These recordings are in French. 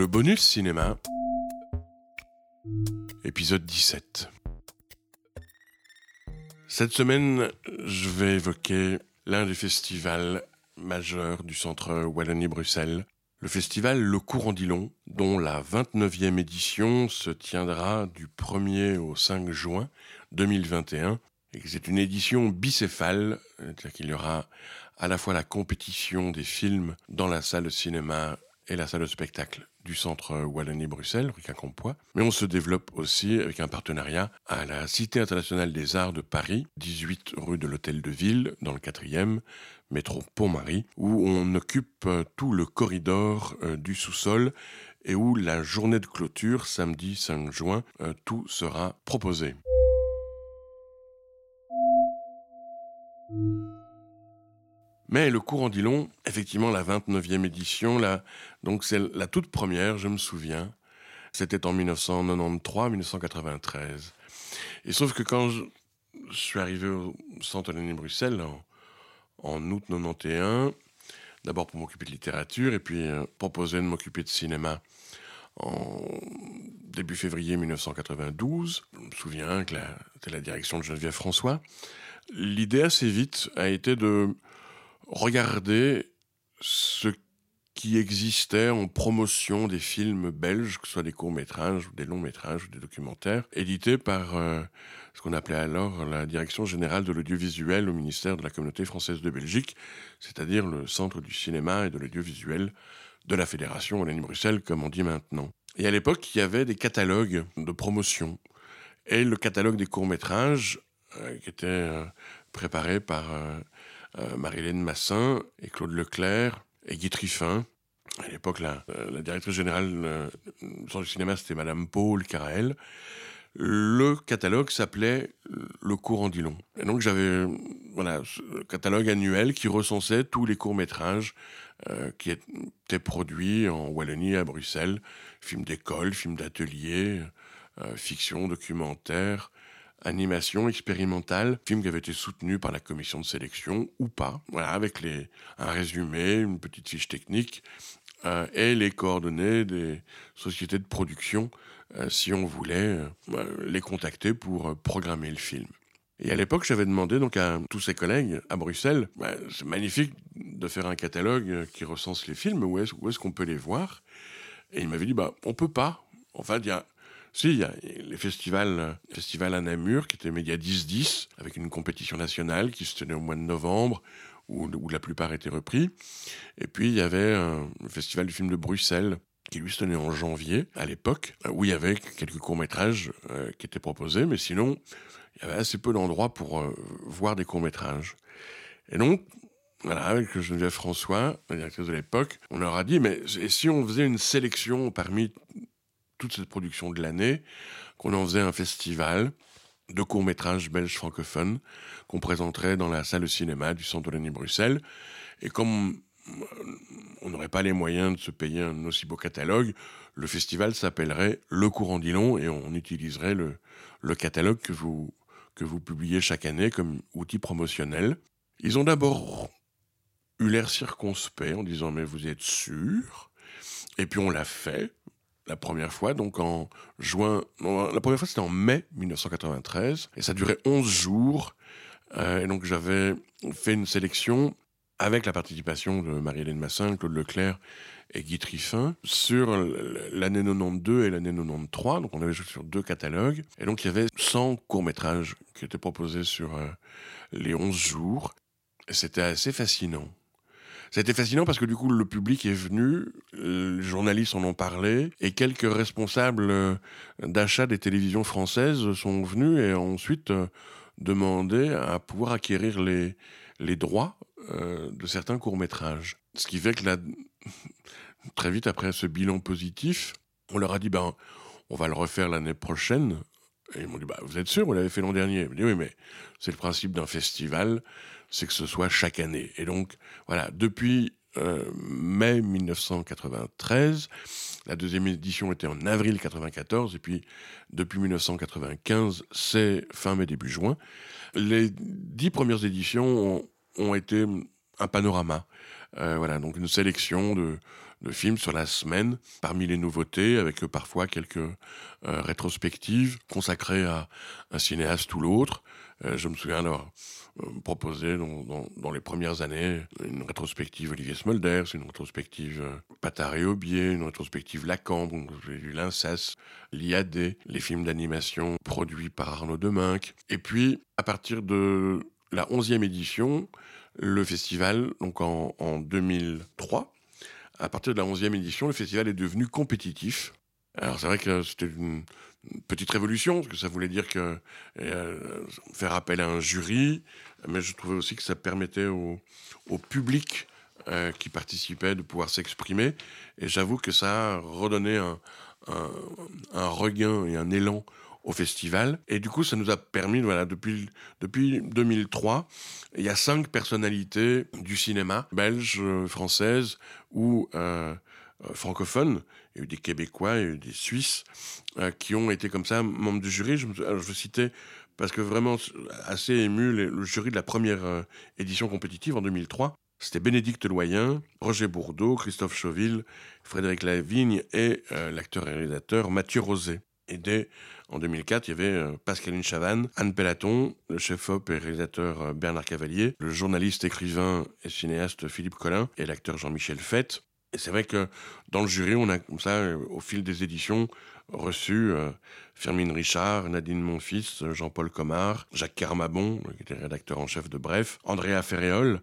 Le bonus cinéma, épisode 17. Cette semaine, je vais évoquer l'un des festivals majeurs du centre Wallonie-Bruxelles, le festival Le Courant-Dilon, dont la 29e édition se tiendra du 1er au 5 juin 2021. Et c'est une édition bicéphale, c'est-à-dire qu'il y aura à la fois la compétition des films dans la salle de cinéma et la salle de spectacle du centre Wallonie-Bruxelles, rue Quincampoix. Mais on se développe aussi avec un partenariat à la Cité internationale des arts de Paris, 18 rue de l'Hôtel de Ville, dans le 4e, métro Pont-Marie, où on occupe euh, tout le corridor euh, du sous-sol et où la journée de clôture, samedi 5 juin, euh, tout sera proposé. Mais le cours en dit long, effectivement, la 29e édition, là, donc c'est la toute première, je me souviens. C'était en 1993-1993. Et sauf que quand je, suis arrivé au Centre de Bruxelles en, en, août 91, d'abord pour m'occuper de littérature et puis euh, proposer de m'occuper de cinéma en début février 1992. Je me souviens que c'était la direction de Geneviève François. L'idée assez vite a été de regarder ce qui existait en promotion des films belges, que ce soit des courts-métrages, ou des longs-métrages, ou des documentaires, édités par euh, ce qu'on appelait alors la Direction générale de l'audiovisuel au ministère de la Communauté française de Belgique, c'est-à-dire le Centre du cinéma et de l'audiovisuel de la Fédération Wallonie-Bruxelles, comme on dit maintenant. Et à l'époque, il y avait des catalogues de promotion. Et le catalogue des courts-métrages, euh, qui était euh, préparé par euh, Marie-Hélène Massin et Claude Leclerc et Guy Triffin. À l'époque, la, euh, la, directrice générale euh, du cinéma, c'était Madame Paul Carael. Le catalogue s'appelait Le cours en Dilon. Et donc j'avais voilà, catalogue annuel qui recensait tous les courts-métrages qui étaient produits en Wallonie à Bruxelles. Films d'école, films d'atelier, fiction, documentaire, animation expérimentale, film qui avait été soutenu par la commission de sélection ou pas, voilà, avec les, un résumé, une petite fiche technique euh, et les coordonnées des sociétés de production euh, si on voulait euh, les contacter pour programmer le film. Et à l'époque, j'avais demandé donc à tous ses collègues à Bruxelles, bah, c'est magnifique de faire un catalogue qui recense les films, où est-ce, est qu'on peut les voir? Et il m'avait dit, bah, on peut pas. Enfin, il y a si, il y a les festivals, festival à Namur, qui était Média 10-10, avec une compétition nationale qui se tenait au mois de novembre, où, la plupart étaient repris. Et puis, il y avait un, le festival du film de Bruxelles, qui lui se tenait en janvier, à l'époque, où il y avait quelques courts-métrages euh, qui étaient proposés, mais sinon, il y avait assez peu d'endroits pour euh, voir des courts-métrages. Et donc, voilà, avec Geneviève François, la directrice de l'époque, on leur a dit, mais si on faisait une sélection parmi toute cette production de l'année, qu'on en faisait un festival de courts-métrages belges francophones qu'on présenterait dans la salle de cinéma du Centre de Bruxelles. Et comme euh, on n'aurait pas les moyens de se payer un aussi beau catalogue, le festival s'appellerait Le Courant Dilon et on utiliserait le, le catalogue que vous, que vous publiez chaque année comme outil promotionnel. Ils ont d'abord eu l'air circonspect en disant mais vous êtes sûr? Et puis on l'a fait la première fois, donc en juin. la première fois, c'était en mai 1993, et ça durait 11 jours. Euh, et donc, j'avais fait une sélection avec la participation de Marie-Hélène Massin, Claude Leclerc et Guy Triffin sur l'année 92 et l'année 93. Donc, on avait joué sur deux catalogues. Et donc, il y avait 100 courts-métrages qui étaient proposés sur euh, les 11 jours. C'était assez fascinant. C'était fascinant parce que du coup, le public est venu, les journalistes en ont parlé, et quelques responsables euh, d'achat des télévisions françaises sont venus et ont ensuite euh, demandé à pouvoir acquérir les, les droits euh, de certains courts-métrages. Ce qui fait que là, très vite après ce bilan positif, on leur a dit, ben, on va le refaire l'année prochaine. Et ils m'ont dit, bah, vous êtes sûr, vous l'avez fait l'an dernier? Ils dit, oui, mais c'est le principe d'un festival c'est que ce soit chaque année. Et donc, voilà, depuis euh, mai 1993, la deuxième édition était en avril 1994, et puis depuis 1995, c'est fin mai, début juin. Les dix premières éditions ont, été un panorama. Euh, voilà, donc une sélection de, films sur la semaine, parmi les nouveautés, avec parfois quelques rétrospectives consacrées à un cinéaste ou l'autre. je me souviens d'avoir proposé dans, les premières années une rétrospective Olivier Smolder, une rétrospective Patard et Aubier, une rétrospective Lacan, j'ai l'Inceste, l'IAD, les films d'animation produits par Arnaud Deminck. Et puis, à partir de la 11e édition, le festival, donc en, 2003, à partir de la 11e édition, le festival est devenu compétitif. Alors c'est vrai que c'était une, petite révolution, parce que ça voulait dire que euh, faire appel à un jury, mais je trouvais aussi que ça permettait au, public euh, qui participait de pouvoir s'exprimer. Et j'avoue que ça a redonné un, regain et un élan au festival. Et du coup, ça nous a permis, voilà, depuis, depuis 2003, il y a cinq personnalités du cinéma, belges, françaises ou euh, francophones. Il y a eu des Québécois, il y a eu des Suisses euh, qui ont été comme ça membres du jury. Je, veux citer parce que vraiment assez ému le, jury de la première édition compétitive en 2003. C'était Bénédicte Loyen, Roger Bourdeau, Christophe Chauville, Frédéric Lavigne et l'acteur et réalisateur Mathieu Rosé. Et dès en 2004, il y avait euh, Pascaline Chavannes, Anne Pellaton, le chef-op et réalisateur euh, Bernard Cavalier, le journaliste, écrivain et cinéaste Philippe Collin et l'acteur Jean-Michel Fett. Et c'est vrai que dans le jury, on a comme ça, euh, au fil des éditions, reçu Firmine Richard, Nadine Monfils, Jean-Paul Comard, Jacques Carmabon, qui était rédacteur en chef de Bref, Andrea Ferréol,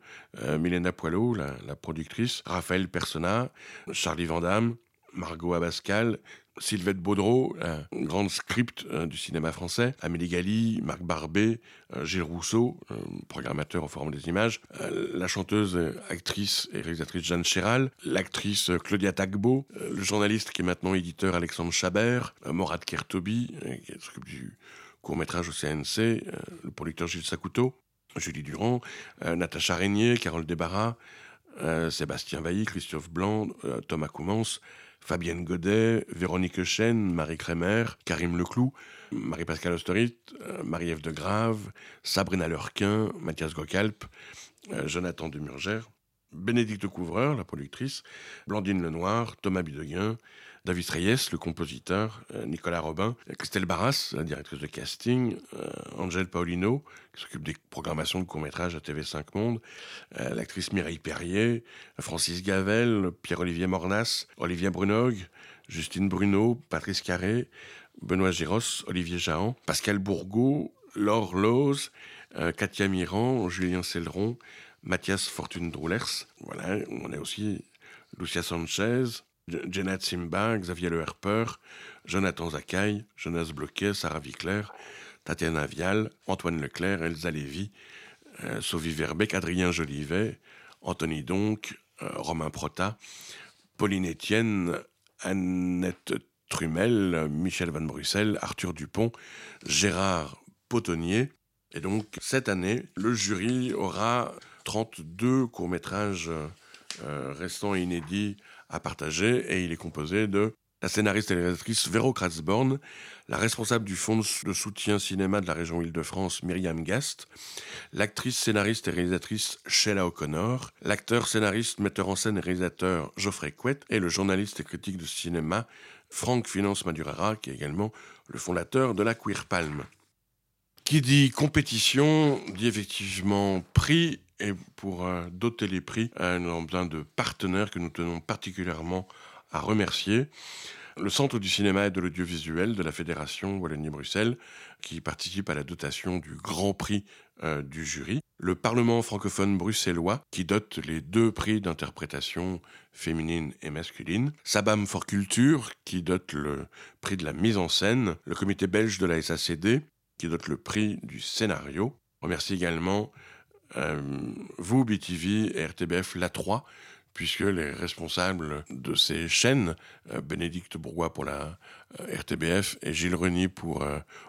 Milena Poilot, la, la, productrice, Raphaël Persona, Charlie Vandamme, Margot Abascal, Sylvette Baudreau, un grand script euh, du cinéma français, Amélie Gali, Marc Barbet, euh, Gilles Rousseau, programmateur au Forum des images, euh, la chanteuse, actrice et réalisatrice Jeanne Chéral, l'actrice Claudia Tagbo, le journaliste qui est maintenant éditeur Alexandre Chabert, Morad Kertobi, qui s'occupe du court-métrage au CNC, le producteur Gilles Sakuto, Julie Durand, Natacha Régnier, Carole Débarras, Sébastien Vailly, Christophe Blanc, Thomas Coumans, Fabienne Godet, Véronique Chen, Marie Crémer, Karim Leclou, Marie-Pascale Osterit, euh, Marie-Ève de Grave, Sabrina Lurquin, Mathias Gocalp, euh, Jonathan Demurgère, Bénédicte Couvreur, la productrice, Blandine Lenoir, Thomas Bideguin, David Reyes, le compositeur, euh, Nicolas Robin, Christelle Barras, la directrice de casting, euh, Angèle Paulino, qui s'occupe des programmations de courts-métrages à TV5 Monde, euh, l'actrice Mireille Perrier, Francis Gavel, Pierre-Olivier Mornas, Olivier Brunog, Justine Bruno, Patrice Carré, Benoît Géros, Olivier Jahan, Pascal Bourgault, Laure Loz, Katia Miran, Julien Celeron, Mathias Fortune Droulers. Voilà, on a aussi Lucia Sanchez, Janet Simba, Xavier Le Jonathan Zakaï, Jonas Bloquet, Sarah Vicler, Tatiana Vial, Antoine Leclerc, Elsa Lévy, euh, Sophie Verbeck, Adrien Jolivet, Anthony Donc, euh, Romain Prota, Pauline Etienne, Annette Trumel, Michel Van Bruxelles, Arthur Dupont, Gérard Potonnier. Et donc, cette année, le jury aura 32 courts-métrages euh, restants inédits à partager et il est composé de la scénariste et réalisatrice Véro Kratzborn, la responsable du fonds de soutien cinéma de la région Île-de-France Myriam Gast, l'actrice scénariste et réalisatrice Sheila O'Connor, l'acteur scénariste, metteur en scène et réalisateur Geoffrey Couette et le journaliste et critique de cinéma Franck Finance Madurara, qui est également le fondateur de la Queer Palm. Qui dit compétition dit effectivement prix et pour euh, doter les prix, euh, nous avons besoin de partenaires que nous tenons particulièrement à remercier. Le Centre du cinéma et de l'audiovisuel de la Fédération Wallonie-Bruxelles, qui participe à la dotation du Grand Prix euh, du jury. Le Parlement francophone bruxellois, qui dote les deux prix d'interprétation féminine et masculine. Sabam for Culture, qui dote le prix de la mise en scène. Le comité belge de la SACD, qui dote le prix du scénario. remercie également euh, vous, BTV et RTBF, la 3, puisque les responsables de ces chaînes, euh, Bénédicte Bourgois pour la euh, RTBF et Gilles Reny pour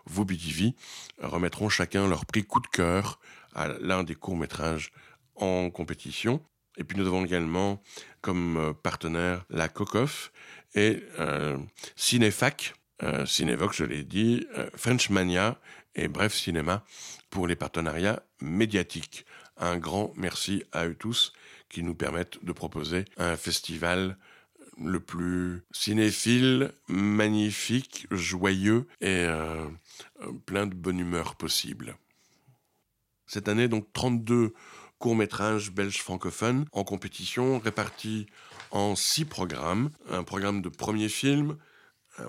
vous, BTV, remettront chacun leur prix coup de cœur à l'un des courts-métrages en compétition. Et puis nous avons également comme partenaire la COCOF et Cinéfac, Cinévox, je l'ai dit, French Mania et Bref Cinéma pour les partenariats médiatiques. Un grand merci à eux tous qui nous permettent de proposer un festival le plus cinéphile, magnifique, joyeux et plein de bonne humeur possible. Cette année, donc 32 courts-métrages belges francophones en compétition, répartis en six programmes. Un programme de premier film, euh,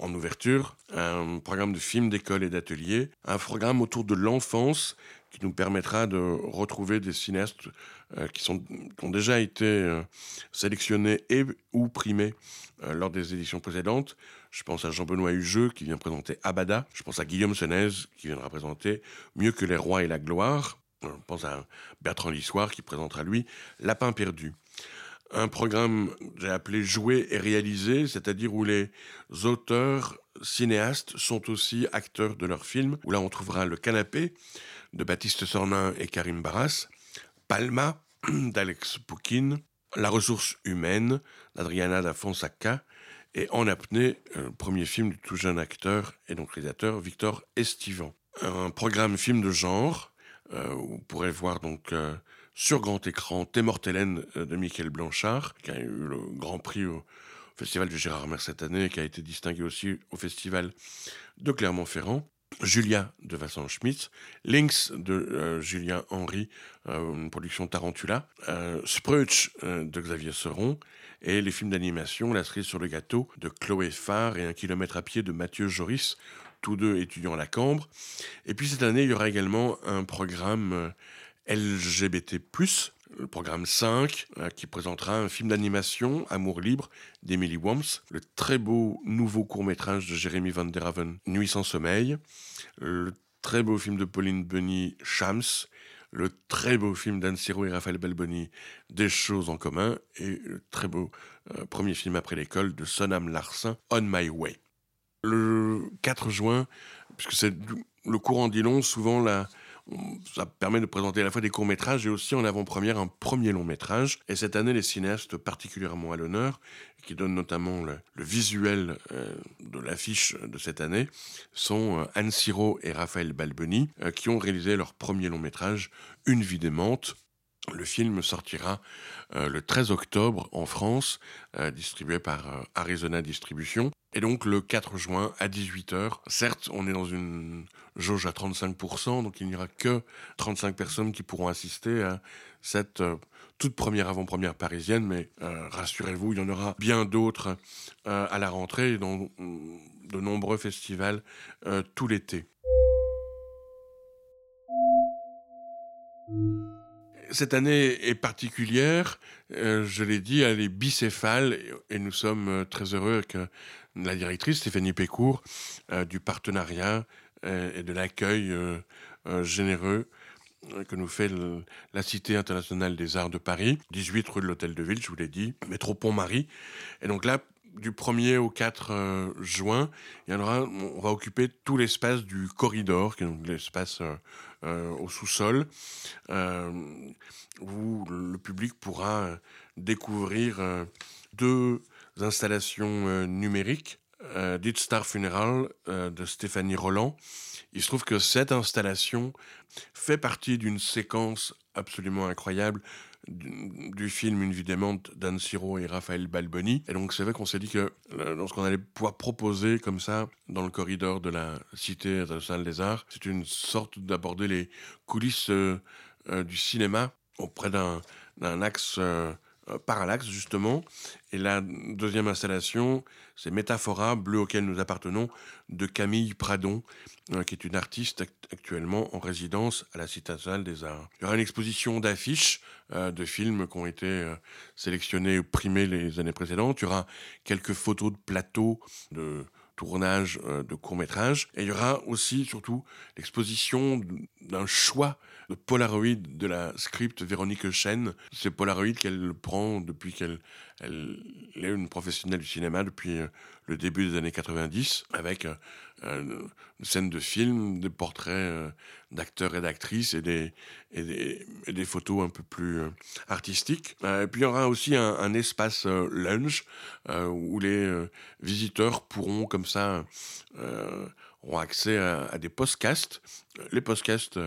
en ouverture, un programme de films d'école et d'atelier, un programme autour de l'enfance qui nous permettra de retrouver des cinéastes euh, qui, sont, ont déjà été euh, sélectionnés et ou primés lors des éditions précédentes. Je pense à Jean-Benoît Hugeux qui vient présenter Abada. Je pense à Guillaume Senez qui viendra présenter Mieux que les rois et la gloire. Je pense à Bertrand Lissoir qui présentera lui Lapin perdu un programme, j'ai appelé Jouer et réaliser, c'est-à-dire où les auteurs, cinéastes sont aussi acteurs de leurs films, où là on trouvera Le Canapé de Baptiste Sornin et Karim Barras, Palma d'Alex Poukine, La ressource humaine d'Adriana da Fonsaca, et En apnée, le premier film du tout jeune acteur et donc réalisateur Victor Estivan. Un programme film de genre, euh, vous pourrez voir donc euh, sur grand écran Hélène euh, de Michael Blanchard, qui a eu le grand prix au Festival de Gérardmer cette année, qui a été distingué aussi au Festival de Clermont-Ferrand. Julia de Vincent Schmitz, Lynx de euh, Julien Henry, euh, une production Tarantula, euh, de Xavier Seron, et les films d'animation La cerise sur le gâteau de Chloé Farr et Un kilomètre à pied de Mathieu Joris, tous deux étudiants à la Cambre. Et puis cette année, il y aura également un programme LGBT+, le programme 5, euh, qui présentera un film d'animation, Amour libre, d'Emily Worms, le très beau nouveau court-métrage de Jérémy Van der Haven, Nuit sans sommeil, le très beau film de Pauline Bunny, Shams, le très beau film d'Anne Siro et Raphaël Balboni, Des choses en commun, et le très beau euh, premier film après l'école de Sonam Larsen, On My Way. Le 4 juin, puisque c'est le courant dit long, souvent la, ça permet de présenter à la fois des courts-métrages et aussi en avant-première un premier long-métrage. Et cette année, les cinéastes particulièrement à l'honneur, qui donnent notamment le, visuel euh, de l'affiche de cette année, sont euh, Anne Siro et Raphaël Balboni, euh, qui ont réalisé leur premier long-métrage, Une vie démente, le film sortira le 13 octobre en France, distribué par Arizona Distribution. Et donc le 4 juin à 18h, certes on est dans une jauge à 35%, donc il n'y aura que 35 personnes qui pourront assister à cette euh, toute première avant-première parisienne, mais euh, rassurez-vous, il y en aura bien d'autres euh, à la rentrée dans mm, de nombreux festivals tout l'été. Cette année est particulière, je l'ai dit, elle est bicéphale et nous sommes très heureux que la directrice Stéphanie Pécourt du partenariat euh, et de l'accueil euh, euh, généreux que nous fait la Cité internationale des arts de Paris, 18 rue de l'Hôtel de Ville, je vous l'ai dit, métro Pont-Marie. Et donc là, du 1er au 4 juin, il y en aura, on va occuper tout l'espace du corridor, qui est donc l'espace au sous-sol, où le public pourra découvrir deux installations numériques euh, Dit Star Funeral euh, de Stéphanie Roland. Il se trouve que cette installation fait partie d'une séquence absolument incroyable du, film Une vie démente d'Anne Siro et Raphaël Balboni. Et donc c'est vrai qu'on s'est dit que euh, lorsqu'on allait pouvoir proposer comme ça dans le corridor de la Cité internationale des arts, c'est une sorte d'aborder les coulisses du cinéma auprès d'un axe euh, parallaxe, justement. Et la deuxième installation, c'est Métaphora, bleu auquel nous appartenons, de Camille Pradon, euh, qui est une artiste actuellement en résidence à la Cité des Arts. Il y aura une exposition d'affiches euh, de films qui ont été sélectionnés ou primés les années précédentes. Il y aura quelques photos de plateaux, de tournage de courts-métrages. Et il y aura aussi, surtout, l'exposition d'un choix de Polaroid de la script Véronique Chen. C'est Polaroid qu'elle prend depuis qu'elle elle est une professionnelle du cinéma depuis euh, le début des années 90, avec euh, une scène de film, des portraits euh, d'acteurs et d'actrices et des, et des, photos un peu plus artistiques. et puis il y aura aussi un, espace lunch où les visiteurs pourront comme ça auront accès à, des podcasts, les podcasts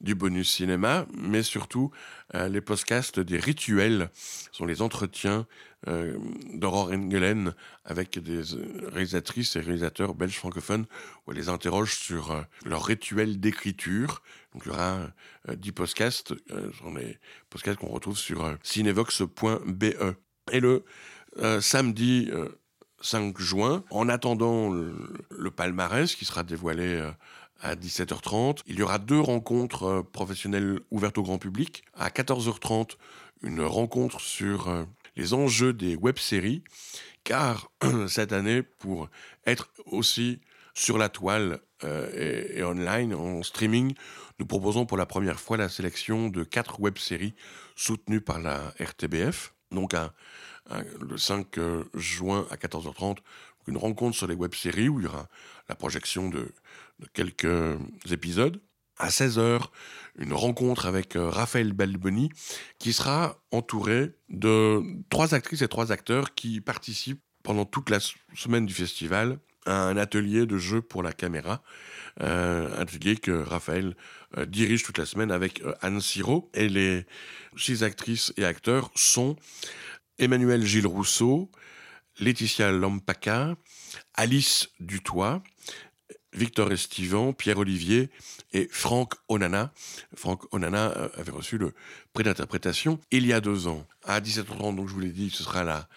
du bonus cinéma, mais surtout les podcasts des rituels, ce sont les entretiens d'Aurore Engelen avec des réalisatrices et réalisateurs belges francophones où elle les interroge sur leur rituel d'écriture. Donc il y aura 10 podcasts, ce sont les podcasts qu'on retrouve sur cinevox.be. Et le samedi 5 juin. En attendant le, palmarès qui sera dévoilé euh, à 17h30, il y aura deux rencontres euh, professionnelles ouvertes au grand public. À 14h30, une rencontre sur euh, les enjeux des web-séries, car cette année, pour être aussi sur la toile et, et, online, en streaming, nous proposons pour la première fois la sélection de quatre web-séries soutenues par la RTBF. Donc un, Hein, le 5 euh, juin à 14h30, une rencontre sur les web-séries où il y aura la projection de, quelques épisodes. À 16h, une rencontre avec euh, Raphaël Balboni qui sera entouré de trois actrices et trois acteurs qui participent pendant toute la semaine du festival à un atelier de jeu pour la caméra, euh, atelier que Raphaël dirige toute la semaine avec Anne Siro. Et les six actrices et acteurs sont Emmanuel Gilles Rousseau, Laetitia Lampaca, Alice Dutoit, Victor Estivan, Pierre Olivier et Franck Onana. Franck Onana euh, avait reçu le prix d'interprétation il y a deux ans. À 17h30, donc je vous l'ai dit, ce sera la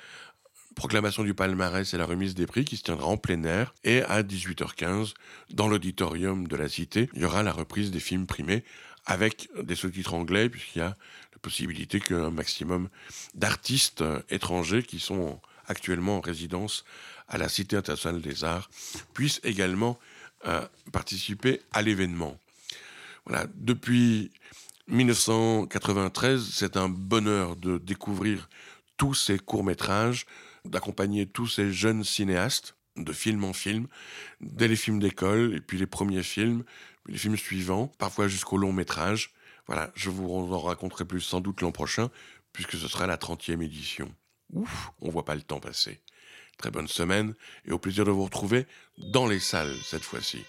proclamation du palmarès et la remise des prix qui se tiendra en plein air. Et à 18h15, dans l'auditorium de la Cité, il y aura la reprise des films primés avec des sous-titres anglais, puisqu'il y a possibilité qu'un maximum d'artistes étrangers qui sont actuellement en résidence à la Cité internationale des arts puissent également euh, participer à l'événement. Voilà, depuis 1993, c'est un bonheur de découvrir tous ces courts-métrages, d'accompagner tous ces jeunes cinéastes de film en film, dès les films d'école, et puis les premiers films, les films suivants, parfois jusqu'au long métrage. Voilà, je vous en raconterai plus sans doute l'an prochain, puisque ce sera la 30e édition. Ouf, on voit pas le temps passer. Très bonne semaine, et au plaisir de vous retrouver dans les salles cette fois-ci.